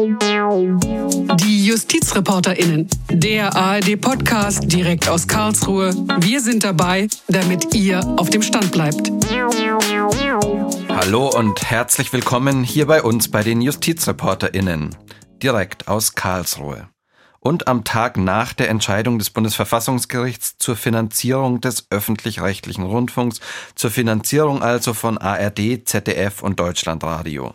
Die JustizreporterInnen, der ARD-Podcast direkt aus Karlsruhe. Wir sind dabei, damit ihr auf dem Stand bleibt. Hallo und herzlich willkommen hier bei uns bei den JustizreporterInnen, direkt aus Karlsruhe. Und am Tag nach der Entscheidung des Bundesverfassungsgerichts zur Finanzierung des öffentlich-rechtlichen Rundfunks, zur Finanzierung also von ARD, ZDF und Deutschlandradio.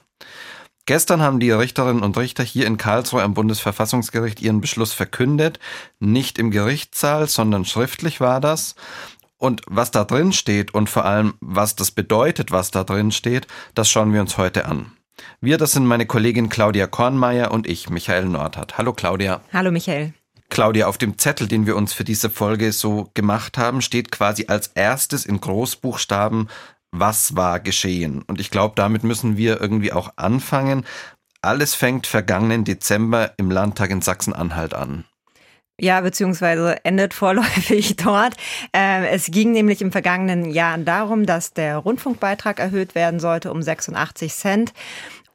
Gestern haben die Richterinnen und Richter hier in Karlsruhe am Bundesverfassungsgericht ihren Beschluss verkündet. Nicht im Gerichtssaal, sondern schriftlich war das. Und was da drin steht und vor allem, was das bedeutet, was da drin steht, das schauen wir uns heute an. Wir, das sind meine Kollegin Claudia Kornmeier und ich, Michael Nordhardt. Hallo Claudia. Hallo Michael. Claudia, auf dem Zettel, den wir uns für diese Folge so gemacht haben, steht quasi als erstes in Großbuchstaben was war geschehen? Und ich glaube, damit müssen wir irgendwie auch anfangen. Alles fängt vergangenen Dezember im Landtag in Sachsen-Anhalt an. Ja, beziehungsweise endet vorläufig dort. Ähm, es ging nämlich im vergangenen Jahr darum, dass der Rundfunkbeitrag erhöht werden sollte um 86 Cent.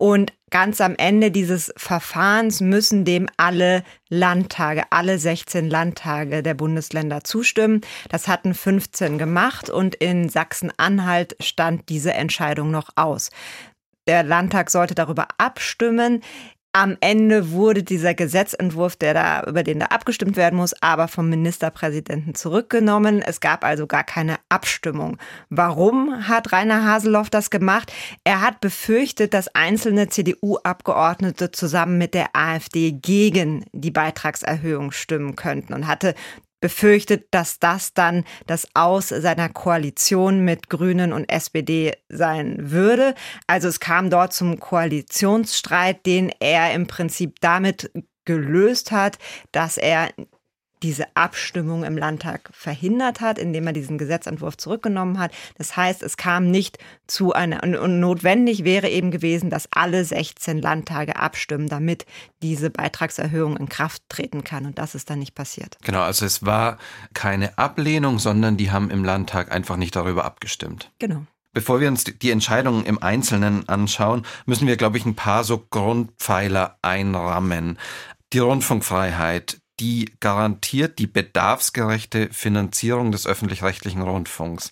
Und ganz am Ende dieses Verfahrens müssen dem alle Landtage, alle 16 Landtage der Bundesländer zustimmen. Das hatten 15 gemacht und in Sachsen-Anhalt stand diese Entscheidung noch aus. Der Landtag sollte darüber abstimmen. Am Ende wurde dieser Gesetzentwurf, der da, über den da abgestimmt werden muss, aber vom Ministerpräsidenten zurückgenommen. Es gab also gar keine Abstimmung. Warum hat Rainer Haseloff das gemacht? Er hat befürchtet, dass einzelne CDU-Abgeordnete zusammen mit der AfD gegen die Beitragserhöhung stimmen könnten und hatte befürchtet, dass das dann das Aus seiner Koalition mit Grünen und SPD sein würde. Also es kam dort zum Koalitionsstreit, den er im Prinzip damit gelöst hat, dass er diese Abstimmung im Landtag verhindert hat, indem er diesen Gesetzentwurf zurückgenommen hat. Das heißt, es kam nicht zu einer, und notwendig wäre eben gewesen, dass alle 16 Landtage abstimmen, damit diese Beitragserhöhung in Kraft treten kann. Und das ist dann nicht passiert. Genau, also es war keine Ablehnung, sondern die haben im Landtag einfach nicht darüber abgestimmt. Genau. Bevor wir uns die Entscheidungen im Einzelnen anschauen, müssen wir, glaube ich, ein paar so Grundpfeiler einrammen. Die Rundfunkfreiheit, die garantiert die bedarfsgerechte Finanzierung des öffentlich-rechtlichen Rundfunks.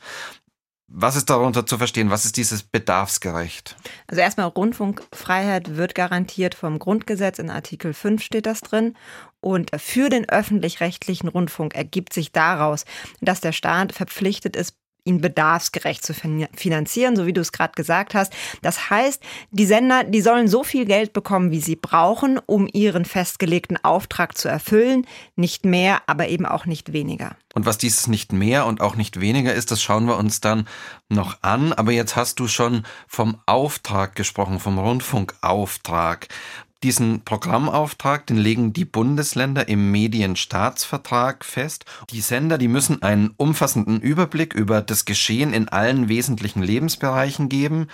Was ist darunter zu verstehen? Was ist dieses bedarfsgerecht? Also erstmal Rundfunkfreiheit wird garantiert vom Grundgesetz. In Artikel 5 steht das drin. Und für den öffentlich-rechtlichen Rundfunk ergibt sich daraus, dass der Staat verpflichtet ist, ihn bedarfsgerecht zu finanzieren, so wie du es gerade gesagt hast. Das heißt, die Sender, die sollen so viel Geld bekommen, wie sie brauchen, um ihren festgelegten Auftrag zu erfüllen. Nicht mehr, aber eben auch nicht weniger. Und was dieses nicht mehr und auch nicht weniger ist, das schauen wir uns dann noch an. Aber jetzt hast du schon vom Auftrag gesprochen, vom Rundfunkauftrag. Diesen Programmauftrag, den legen die Bundesländer im Medienstaatsvertrag fest. Die Sender, die müssen einen umfassenden Überblick über das Geschehen in allen wesentlichen Lebensbereichen geben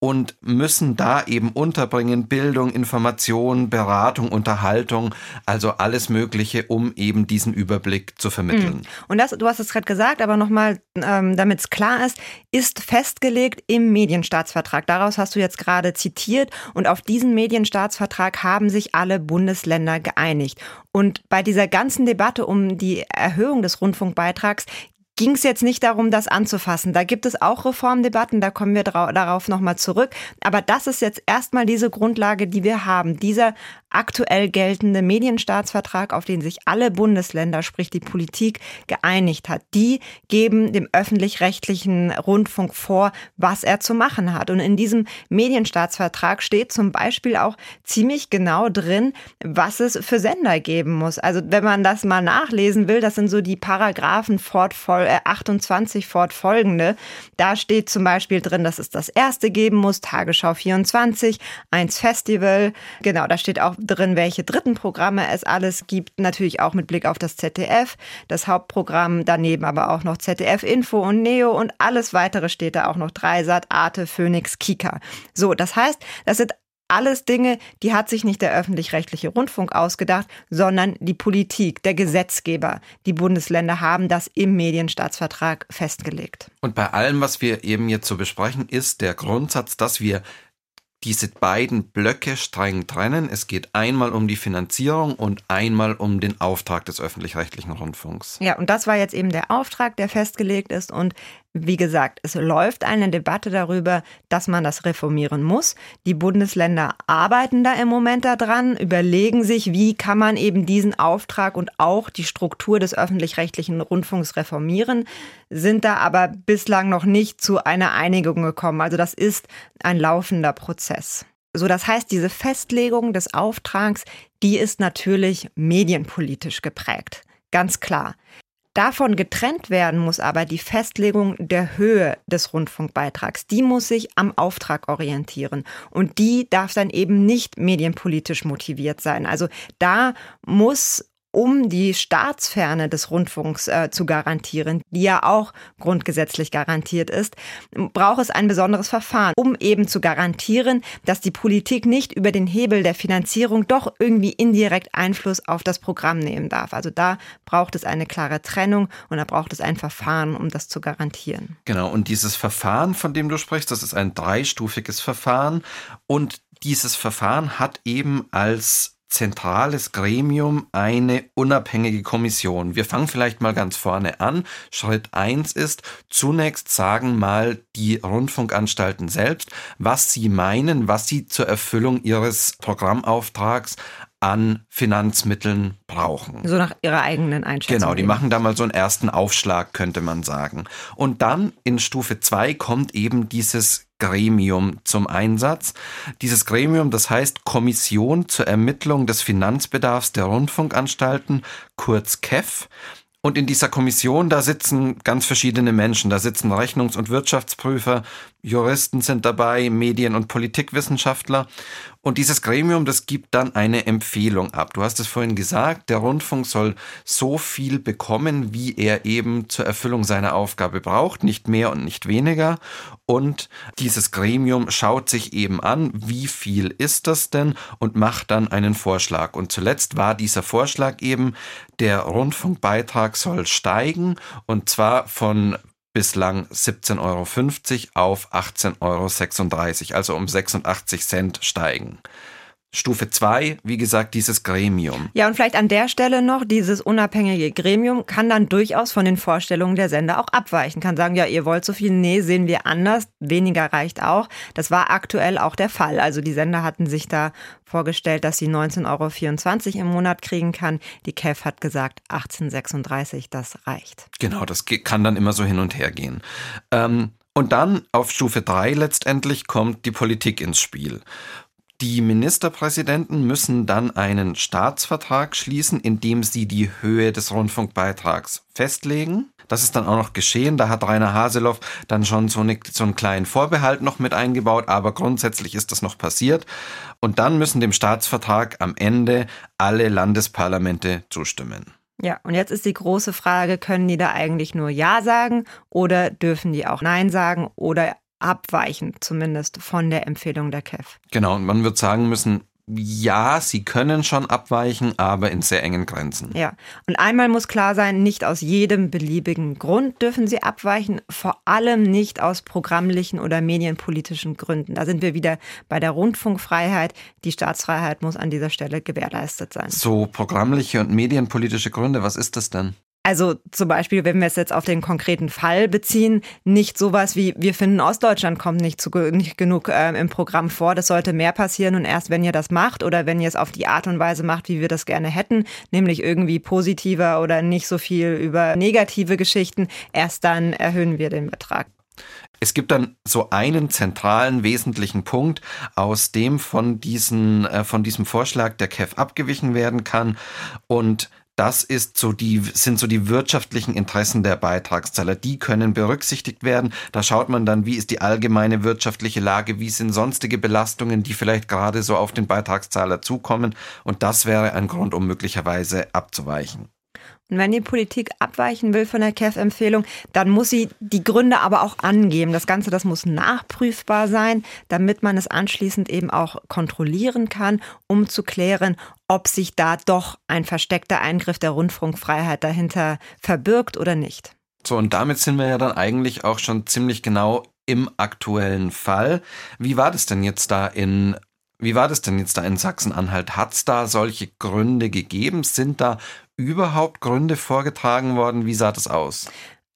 und müssen da eben unterbringen Bildung, Information, Beratung, Unterhaltung, also alles Mögliche, um eben diesen Überblick zu vermitteln. Mhm. Und das, du hast es gerade gesagt, aber nochmal, ähm, damit es klar ist, ist festgelegt im Medienstaatsvertrag. Daraus hast du jetzt gerade zitiert und auf diesen Medienstaatsvertrag haben sich alle Bundesländer geeinigt. Und bei dieser ganzen Debatte um die Erhöhung des Rundfunkbeitrags ging es jetzt nicht darum, das anzufassen. Da gibt es auch Reformdebatten, da kommen wir darauf nochmal zurück. Aber das ist jetzt erstmal diese Grundlage, die wir haben. Dieser aktuell geltende Medienstaatsvertrag, auf den sich alle Bundesländer, sprich die Politik, geeinigt hat. Die geben dem öffentlich-rechtlichen Rundfunk vor, was er zu machen hat. Und in diesem Medienstaatsvertrag steht zum Beispiel auch ziemlich genau drin, was es für Sender geben muss. Also wenn man das mal nachlesen will, das sind so die Paragraphen fortfol äh, 28 fortfolgende. Da steht zum Beispiel drin, dass es das erste geben muss, Tagesschau 24, eins Festival. Genau, da steht auch drin, welche dritten Programme es alles gibt. Natürlich auch mit Blick auf das ZDF, das Hauptprogramm, daneben aber auch noch ZDF Info und Neo und alles weitere steht da auch noch Dreisat, Arte, Phoenix, Kika. So, das heißt, das sind alles Dinge, die hat sich nicht der öffentlich-rechtliche Rundfunk ausgedacht, sondern die Politik, der Gesetzgeber. Die Bundesländer haben das im Medienstaatsvertrag festgelegt. Und bei allem, was wir eben jetzt so besprechen, ist der Grundsatz, dass wir diese beiden Blöcke streng trennen. Es geht einmal um die Finanzierung und einmal um den Auftrag des öffentlich-rechtlichen Rundfunks. Ja, und das war jetzt eben der Auftrag, der festgelegt ist. Und wie gesagt, es läuft eine Debatte darüber, dass man das reformieren muss. Die Bundesländer arbeiten da im Moment daran, überlegen sich, wie kann man eben diesen Auftrag und auch die Struktur des öffentlich-rechtlichen Rundfunks reformieren, sind da aber bislang noch nicht zu einer Einigung gekommen. Also das ist ein laufender Prozess. So, das heißt, diese Festlegung des Auftrags, die ist natürlich medienpolitisch geprägt. Ganz klar. Davon getrennt werden muss aber die Festlegung der Höhe des Rundfunkbeitrags. Die muss sich am Auftrag orientieren. Und die darf dann eben nicht medienpolitisch motiviert sein. Also da muss um die Staatsferne des Rundfunks äh, zu garantieren, die ja auch grundgesetzlich garantiert ist, braucht es ein besonderes Verfahren, um eben zu garantieren, dass die Politik nicht über den Hebel der Finanzierung doch irgendwie indirekt Einfluss auf das Programm nehmen darf. Also da braucht es eine klare Trennung und da braucht es ein Verfahren, um das zu garantieren. Genau, und dieses Verfahren, von dem du sprichst, das ist ein dreistufiges Verfahren und dieses Verfahren hat eben als zentrales Gremium eine unabhängige Kommission. Wir fangen vielleicht mal ganz vorne an. Schritt eins ist, zunächst sagen mal die Rundfunkanstalten selbst, was sie meinen, was sie zur Erfüllung ihres Programmauftrags an Finanzmitteln brauchen. So nach ihrer eigenen Einschätzung. Genau, die machen da mal so einen ersten Aufschlag, könnte man sagen. Und dann in Stufe zwei kommt eben dieses Gremium zum Einsatz. Dieses Gremium, das heißt Kommission zur Ermittlung des Finanzbedarfs der Rundfunkanstalten, kurz KEF. Und in dieser Kommission, da sitzen ganz verschiedene Menschen. Da sitzen Rechnungs- und Wirtschaftsprüfer, Juristen sind dabei, Medien- und Politikwissenschaftler. Und dieses Gremium, das gibt dann eine Empfehlung ab. Du hast es vorhin gesagt, der Rundfunk soll so viel bekommen, wie er eben zur Erfüllung seiner Aufgabe braucht, nicht mehr und nicht weniger. Und dieses Gremium schaut sich eben an, wie viel ist das denn und macht dann einen Vorschlag. Und zuletzt war dieser Vorschlag eben, der Rundfunkbeitrag soll steigen und zwar von bislang 17,50 Euro auf 18,36 Euro, also um 86 Cent steigen. Stufe 2, wie gesagt, dieses Gremium. Ja, und vielleicht an der Stelle noch, dieses unabhängige Gremium kann dann durchaus von den Vorstellungen der Sender auch abweichen. Kann sagen, ja, ihr wollt so viel, nee, sehen wir anders, weniger reicht auch. Das war aktuell auch der Fall. Also die Sender hatten sich da vorgestellt, dass sie 19,24 Euro im Monat kriegen kann. Die KEF hat gesagt, 18,36, das reicht. Genau, das kann dann immer so hin und her gehen. Ähm, und dann auf Stufe 3 letztendlich kommt die Politik ins Spiel. Die Ministerpräsidenten müssen dann einen Staatsvertrag schließen, in dem sie die Höhe des Rundfunkbeitrags festlegen. Das ist dann auch noch geschehen. Da hat Rainer Haseloff dann schon so, eine, so einen kleinen Vorbehalt noch mit eingebaut, aber grundsätzlich ist das noch passiert. Und dann müssen dem Staatsvertrag am Ende alle Landesparlamente zustimmen. Ja, und jetzt ist die große Frage, können die da eigentlich nur Ja sagen oder dürfen die auch Nein sagen oder abweichen, zumindest von der Empfehlung der KEF. Genau, und man wird sagen müssen, ja, sie können schon abweichen, aber in sehr engen Grenzen. Ja, und einmal muss klar sein, nicht aus jedem beliebigen Grund dürfen sie abweichen, vor allem nicht aus programmlichen oder medienpolitischen Gründen. Da sind wir wieder bei der Rundfunkfreiheit. Die Staatsfreiheit muss an dieser Stelle gewährleistet sein. So programmliche und medienpolitische Gründe, was ist das denn? Also zum Beispiel, wenn wir es jetzt auf den konkreten Fall beziehen, nicht sowas wie, wir finden Ostdeutschland kommt nicht, zu, nicht genug äh, im Programm vor, das sollte mehr passieren und erst wenn ihr das macht oder wenn ihr es auf die Art und Weise macht, wie wir das gerne hätten, nämlich irgendwie positiver oder nicht so viel über negative Geschichten, erst dann erhöhen wir den Betrag. Es gibt dann so einen zentralen, wesentlichen Punkt, aus dem von, diesen, äh, von diesem Vorschlag der KEF abgewichen werden kann. Und das ist so die, sind so die wirtschaftlichen Interessen der Beitragszahler. Die können berücksichtigt werden. Da schaut man dann, wie ist die allgemeine wirtschaftliche Lage, wie sind sonstige Belastungen, die vielleicht gerade so auf den Beitragszahler zukommen. Und das wäre ein Grund, um möglicherweise abzuweichen. Und wenn die Politik abweichen will von der KEF-Empfehlung, dann muss sie die Gründe aber auch angeben. Das Ganze, das muss nachprüfbar sein, damit man es anschließend eben auch kontrollieren kann, um zu klären, ob sich da doch ein versteckter Eingriff der Rundfunkfreiheit dahinter verbirgt oder nicht. So, und damit sind wir ja dann eigentlich auch schon ziemlich genau im aktuellen Fall. Wie war das denn jetzt da in wie war das denn jetzt da in Sachsen-Anhalt? Hat es da solche Gründe gegeben? Sind da überhaupt Gründe vorgetragen worden? Wie sah das aus?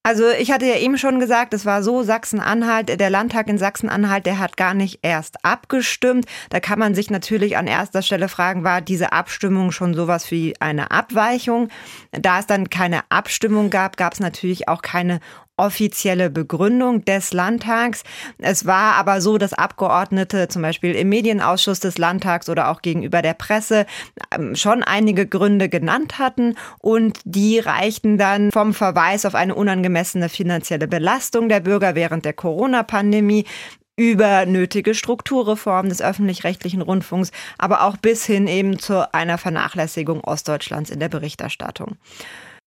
Also ich hatte ja eben schon gesagt, es war so, Sachsen-Anhalt, der Landtag in Sachsen-Anhalt, der hat gar nicht erst abgestimmt. Da kann man sich natürlich an erster Stelle fragen, war diese Abstimmung schon sowas wie eine Abweichung? Da es dann keine Abstimmung gab, gab es natürlich auch keine offizielle Begründung des Landtags. Es war aber so, dass Abgeordnete zum Beispiel im Medienausschuss des Landtags oder auch gegenüber der Presse ähm, schon einige Gründe genannt hatten und die reichten dann vom Verweis auf eine unangemessene finanzielle Belastung der Bürger während der Corona-Pandemie über nötige Strukturreformen des öffentlich-rechtlichen Rundfunks, aber auch bis hin eben zu einer Vernachlässigung Ostdeutschlands in der Berichterstattung.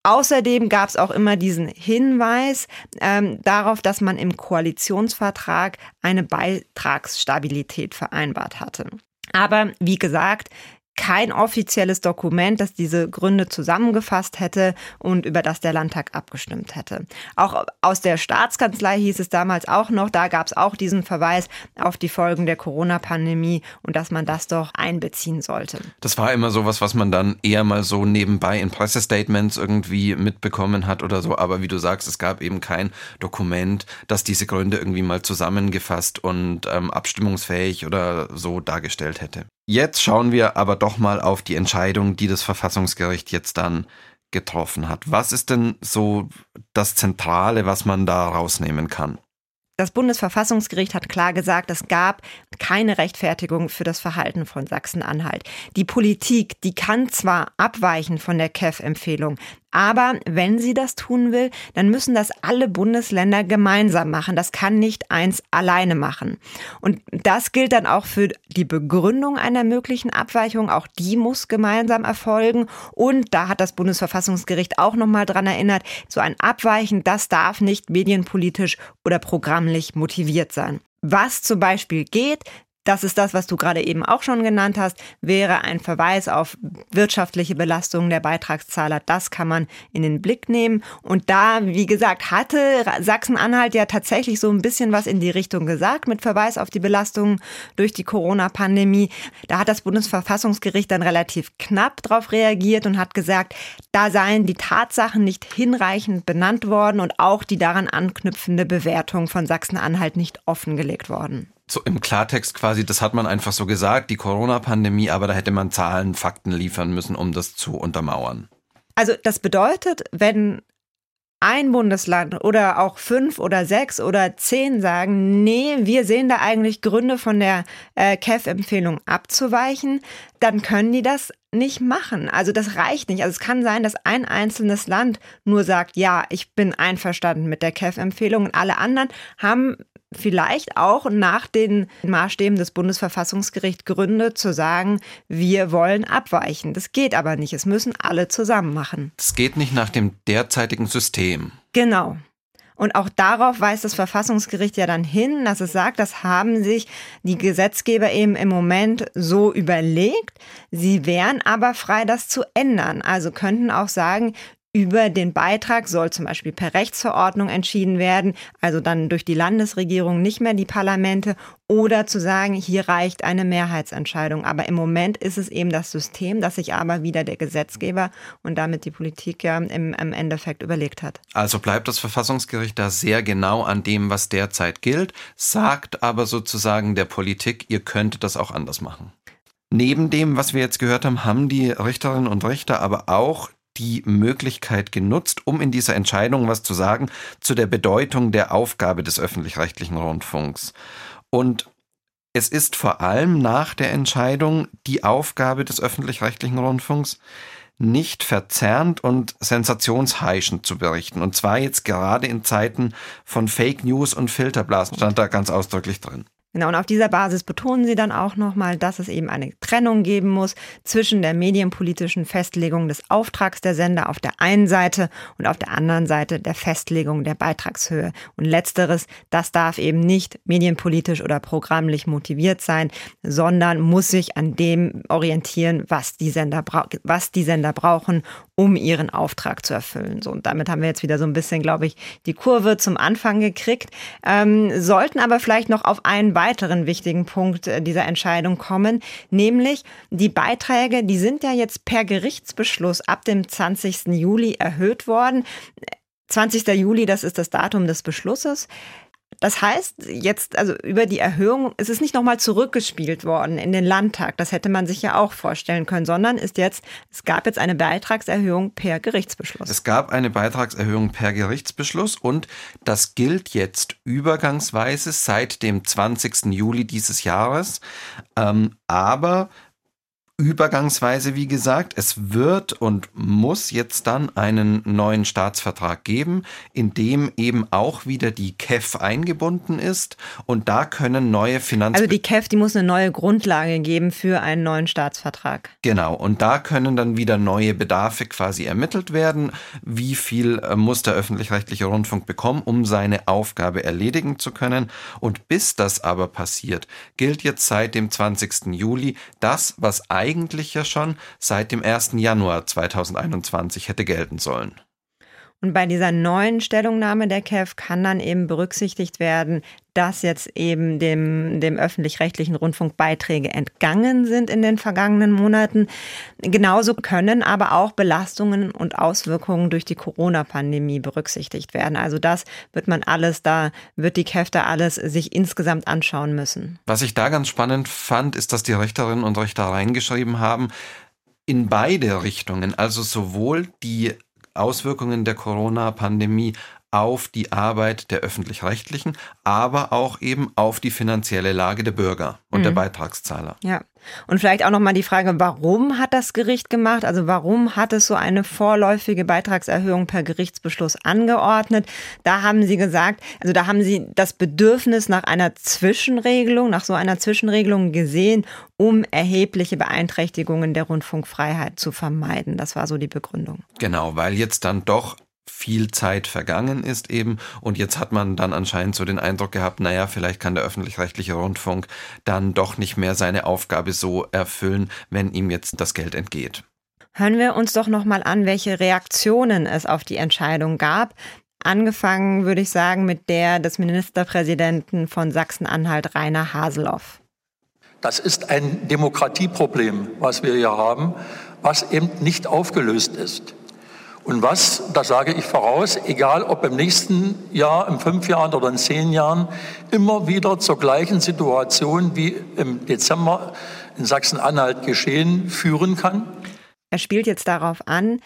Außerdem gab es auch immer diesen Hinweis ähm, darauf, dass man im Koalitionsvertrag eine Beitragsstabilität vereinbart hatte. Aber wie gesagt, kein offizielles Dokument, das diese Gründe zusammengefasst hätte und über das der Landtag abgestimmt hätte. Auch aus der Staatskanzlei hieß es damals auch noch, da gab es auch diesen Verweis auf die Folgen der Corona-Pandemie und dass man das doch einbeziehen sollte. Das war immer sowas, was man dann eher mal so nebenbei in Pressestatements irgendwie mitbekommen hat oder so. Aber wie du sagst, es gab eben kein Dokument, das diese Gründe irgendwie mal zusammengefasst und ähm, abstimmungsfähig oder so dargestellt hätte. Jetzt schauen wir aber doch mal auf die Entscheidung, die das Verfassungsgericht jetzt dann getroffen hat. Was ist denn so das Zentrale, was man da rausnehmen kann? Das Bundesverfassungsgericht hat klar gesagt, es gab keine Rechtfertigung für das Verhalten von Sachsen-Anhalt. Die Politik, die kann zwar abweichen von der KEF-Empfehlung, aber wenn sie das tun will, dann müssen das alle Bundesländer gemeinsam machen. Das kann nicht eins alleine machen. Und das gilt dann auch für die Begründung einer möglichen Abweichung. Auch die muss gemeinsam erfolgen. Und da hat das Bundesverfassungsgericht auch nochmal dran erinnert, so ein Abweichen, das darf nicht medienpolitisch oder programmlich motiviert sein. Was zum Beispiel geht, das ist das, was du gerade eben auch schon genannt hast, wäre ein Verweis auf wirtschaftliche Belastungen der Beitragszahler. Das kann man in den Blick nehmen. Und da, wie gesagt, hatte Sachsen-Anhalt ja tatsächlich so ein bisschen was in die Richtung gesagt mit Verweis auf die Belastungen durch die Corona-Pandemie. Da hat das Bundesverfassungsgericht dann relativ knapp darauf reagiert und hat gesagt, da seien die Tatsachen nicht hinreichend benannt worden und auch die daran anknüpfende Bewertung von Sachsen-Anhalt nicht offengelegt worden so im Klartext quasi, das hat man einfach so gesagt, die Corona-Pandemie, aber da hätte man Zahlen, Fakten liefern müssen, um das zu untermauern. Also das bedeutet, wenn ein Bundesland oder auch fünf oder sechs oder zehn sagen, nee, wir sehen da eigentlich Gründe von der äh, KEF-Empfehlung abzuweichen, dann können die das nicht machen. Also das reicht nicht. Also es kann sein, dass ein einzelnes Land nur sagt, ja, ich bin einverstanden mit der KEF-Empfehlung und alle anderen haben vielleicht auch nach den Maßstäben des Bundesverfassungsgerichts Gründe zu sagen, wir wollen abweichen. Das geht aber nicht. Es müssen alle zusammen machen. Es geht nicht nach dem derzeitigen System. Genau. Und auch darauf weist das Verfassungsgericht ja dann hin, dass es sagt, das haben sich die Gesetzgeber eben im Moment so überlegt. Sie wären aber frei, das zu ändern. Also könnten auch sagen, über den Beitrag soll zum Beispiel per Rechtsverordnung entschieden werden, also dann durch die Landesregierung, nicht mehr die Parlamente, oder zu sagen, hier reicht eine Mehrheitsentscheidung. Aber im Moment ist es eben das System, das sich aber wieder der Gesetzgeber und damit die Politik ja im, im Endeffekt überlegt hat. Also bleibt das Verfassungsgericht da sehr genau an dem, was derzeit gilt, sagt aber sozusagen der Politik, ihr könntet das auch anders machen. Neben dem, was wir jetzt gehört haben, haben die Richterinnen und Richter aber auch die Möglichkeit genutzt, um in dieser Entscheidung was zu sagen zu der Bedeutung der Aufgabe des öffentlich-rechtlichen Rundfunks. Und es ist vor allem nach der Entscheidung die Aufgabe des öffentlich-rechtlichen Rundfunks, nicht verzerrend und sensationsheischend zu berichten. Und zwar jetzt gerade in Zeiten von Fake News und Filterblasen stand da ganz ausdrücklich drin. Genau, und auf dieser Basis betonen sie dann auch nochmal, dass es eben eine Trennung geben muss zwischen der medienpolitischen Festlegung des Auftrags der Sender auf der einen Seite und auf der anderen Seite der Festlegung der Beitragshöhe. Und letzteres, das darf eben nicht medienpolitisch oder programmlich motiviert sein, sondern muss sich an dem orientieren, was die Sender, was die Sender brauchen, um ihren Auftrag zu erfüllen. So, und damit haben wir jetzt wieder so ein bisschen, glaube ich, die Kurve zum Anfang gekriegt, ähm, sollten aber vielleicht noch auf einen weiteren wichtigen Punkt äh, dieser Entscheidung kommen, nämlich die Beiträge, die sind ja jetzt per Gerichtsbeschluss ab dem 20. Juli erhöht worden. 20. Juli, das ist das Datum des Beschlusses. Das heißt, jetzt, also über die Erhöhung, ist es nicht nochmal zurückgespielt worden in den Landtag. Das hätte man sich ja auch vorstellen können, sondern ist jetzt, es gab jetzt eine Beitragserhöhung per Gerichtsbeschluss. Es gab eine Beitragserhöhung per Gerichtsbeschluss und das gilt jetzt übergangsweise seit dem 20. Juli dieses Jahres. Ähm, aber übergangsweise, wie gesagt. Es wird und muss jetzt dann einen neuen Staatsvertrag geben, in dem eben auch wieder die KEF eingebunden ist. Und da können neue Finanz... Also die KEF, die muss eine neue Grundlage geben für einen neuen Staatsvertrag. Genau. Und da können dann wieder neue Bedarfe quasi ermittelt werden. Wie viel äh, muss der öffentlich-rechtliche Rundfunk bekommen, um seine Aufgabe erledigen zu können? Und bis das aber passiert, gilt jetzt seit dem 20. Juli das, was eigentlich eigentlich ja schon seit dem 1. Januar 2021 hätte gelten sollen. Und bei dieser neuen Stellungnahme der KEF kann dann eben berücksichtigt werden, dass jetzt eben dem, dem öffentlich-rechtlichen Rundfunk Beiträge entgangen sind in den vergangenen Monaten. Genauso können aber auch Belastungen und Auswirkungen durch die Corona-Pandemie berücksichtigt werden. Also das wird man alles da, wird die KEF alles sich insgesamt anschauen müssen. Was ich da ganz spannend fand, ist, dass die Richterinnen und Richter reingeschrieben haben, in beide Richtungen, also sowohl die Auswirkungen der Corona-Pandemie auf die Arbeit der öffentlich-rechtlichen, aber auch eben auf die finanzielle Lage der Bürger und mhm. der Beitragszahler. Ja. Und vielleicht auch nochmal die Frage, warum hat das Gericht gemacht? Also warum hat es so eine vorläufige Beitragserhöhung per Gerichtsbeschluss angeordnet? Da haben Sie gesagt, also da haben Sie das Bedürfnis nach einer Zwischenregelung, nach so einer Zwischenregelung gesehen, um erhebliche Beeinträchtigungen der Rundfunkfreiheit zu vermeiden. Das war so die Begründung. Genau, weil jetzt dann doch viel Zeit vergangen ist eben und jetzt hat man dann anscheinend so den Eindruck gehabt, naja, vielleicht kann der öffentlich-rechtliche Rundfunk dann doch nicht mehr seine Aufgabe so erfüllen, wenn ihm jetzt das Geld entgeht. Hören wir uns doch nochmal an, welche Reaktionen es auf die Entscheidung gab. Angefangen würde ich sagen mit der des Ministerpräsidenten von Sachsen-Anhalt, Rainer Haseloff. Das ist ein Demokratieproblem, was wir hier haben, was eben nicht aufgelöst ist. Und was, das sage ich voraus, egal ob im nächsten Jahr, in fünf Jahren oder in zehn Jahren, immer wieder zur gleichen Situation wie im Dezember in Sachsen-Anhalt geschehen, führen kann? Er spielt jetzt darauf an,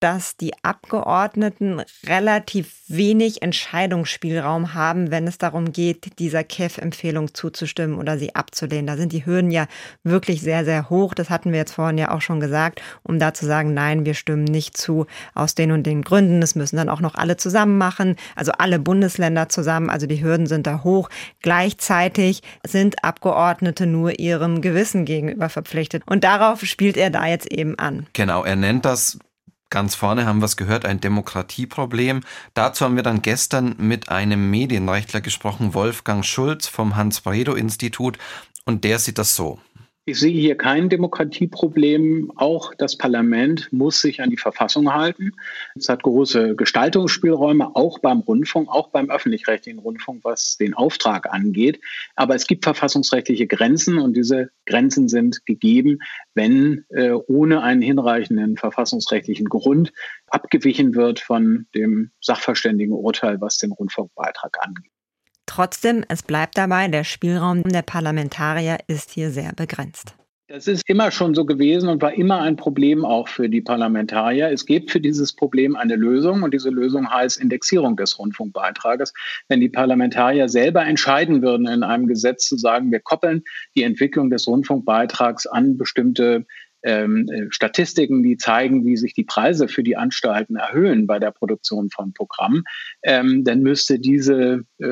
dass die Abgeordneten relativ wenig Entscheidungsspielraum haben, wenn es darum geht, dieser KEF-Empfehlung zuzustimmen oder sie abzulehnen. Da sind die Hürden ja wirklich sehr, sehr hoch. Das hatten wir jetzt vorhin ja auch schon gesagt, um da zu sagen, nein, wir stimmen nicht zu aus den und den Gründen. Das müssen dann auch noch alle zusammen machen, also alle Bundesländer zusammen. Also die Hürden sind da hoch. Gleichzeitig sind Abgeordnete nur ihrem Gewissen gegenüber verpflichtet. Und darauf spielt er da jetzt eben an. Genau, er nennt das Ganz vorne haben wir es gehört, ein Demokratieproblem. Dazu haben wir dann gestern mit einem Medienrechtler gesprochen, Wolfgang Schulz vom Hans-Bredow-Institut, und der sieht das so. Ich sehe hier kein Demokratieproblem. Auch das Parlament muss sich an die Verfassung halten. Es hat große Gestaltungsspielräume, auch beim Rundfunk, auch beim öffentlich-rechtlichen Rundfunk, was den Auftrag angeht. Aber es gibt verfassungsrechtliche Grenzen und diese Grenzen sind gegeben, wenn äh, ohne einen hinreichenden verfassungsrechtlichen Grund abgewichen wird von dem Sachverständigenurteil, was den Rundfunkbeitrag angeht. Trotzdem, es bleibt dabei, der Spielraum der Parlamentarier ist hier sehr begrenzt. Das ist immer schon so gewesen und war immer ein Problem auch für die Parlamentarier. Es gibt für dieses Problem eine Lösung und diese Lösung heißt Indexierung des Rundfunkbeitrages. Wenn die Parlamentarier selber entscheiden würden, in einem Gesetz zu sagen, wir koppeln die Entwicklung des Rundfunkbeitrags an bestimmte ähm, äh, Statistiken, die zeigen, wie sich die Preise für die Anstalten erhöhen bei der Produktion von Programmen, ähm, dann müsste diese äh,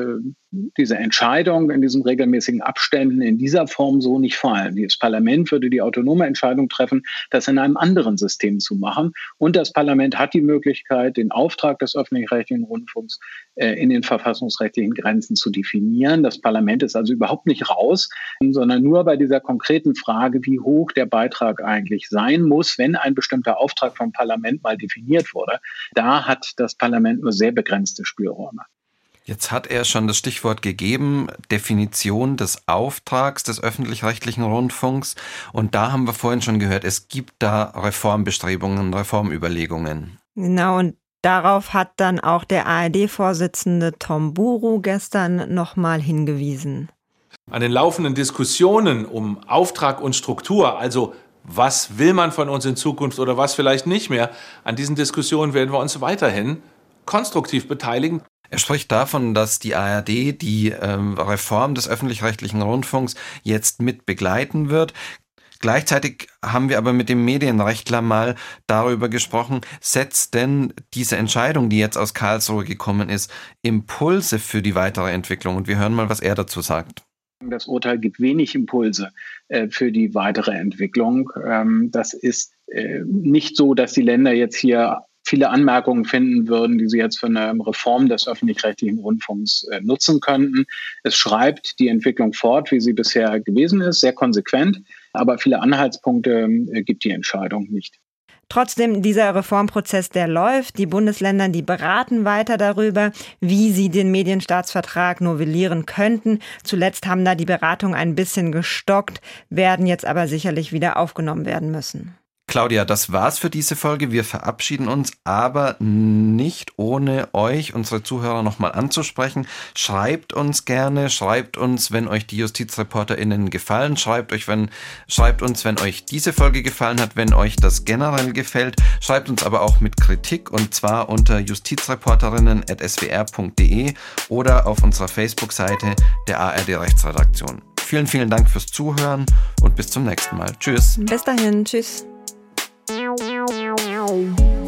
diese Entscheidung in diesen regelmäßigen Abständen in dieser Form so nicht fallen. Das Parlament würde die autonome Entscheidung treffen, das in einem anderen System zu machen. Und das Parlament hat die Möglichkeit, den Auftrag des öffentlich-rechtlichen Rundfunks äh, in den verfassungsrechtlichen Grenzen zu definieren. Das Parlament ist also überhaupt nicht raus, sondern nur bei dieser konkreten Frage, wie hoch der Beitrag eigentlich sein muss, wenn ein bestimmter Auftrag vom Parlament mal definiert wurde. Da hat das Parlament nur sehr begrenzte Spielräume. Jetzt hat er schon das Stichwort gegeben, Definition des Auftrags des öffentlich-rechtlichen Rundfunks. Und da haben wir vorhin schon gehört, es gibt da Reformbestrebungen, Reformüberlegungen. Genau, und darauf hat dann auch der ARD-Vorsitzende Tom Buru gestern nochmal hingewiesen. An den laufenden Diskussionen um Auftrag und Struktur, also was will man von uns in Zukunft oder was vielleicht nicht mehr, an diesen Diskussionen werden wir uns weiterhin konstruktiv beteiligen. Er spricht davon, dass die ARD die ähm, Reform des öffentlich-rechtlichen Rundfunks jetzt mit begleiten wird. Gleichzeitig haben wir aber mit dem Medienrechtler mal darüber gesprochen, setzt denn diese Entscheidung, die jetzt aus Karlsruhe gekommen ist, Impulse für die weitere Entwicklung? Und wir hören mal, was er dazu sagt. Das Urteil gibt wenig Impulse äh, für die weitere Entwicklung. Ähm, das ist äh, nicht so, dass die Länder jetzt hier viele Anmerkungen finden würden, die sie jetzt für eine Reform des öffentlich-rechtlichen Rundfunks äh, nutzen könnten. Es schreibt die Entwicklung fort, wie sie bisher gewesen ist, sehr konsequent, aber viele Anhaltspunkte äh, gibt die Entscheidung nicht. Trotzdem, dieser Reformprozess, der läuft. Die Bundesländer, die beraten weiter darüber, wie sie den Medienstaatsvertrag novellieren könnten. Zuletzt haben da die Beratungen ein bisschen gestockt, werden jetzt aber sicherlich wieder aufgenommen werden müssen. Claudia, das war's für diese Folge. Wir verabschieden uns, aber nicht ohne euch, unsere Zuhörer, nochmal anzusprechen. Schreibt uns gerne, schreibt uns, wenn euch die JustizreporterInnen gefallen. Schreibt euch, wenn, schreibt uns, wenn euch diese Folge gefallen hat, wenn euch das generell gefällt. Schreibt uns aber auch mit Kritik und zwar unter justizreporterinnen.swr.de oder auf unserer Facebook-Seite der ARD Rechtsredaktion. Vielen, vielen Dank fürs Zuhören und bis zum nächsten Mal. Tschüss. Bis dahin. Tschüss. you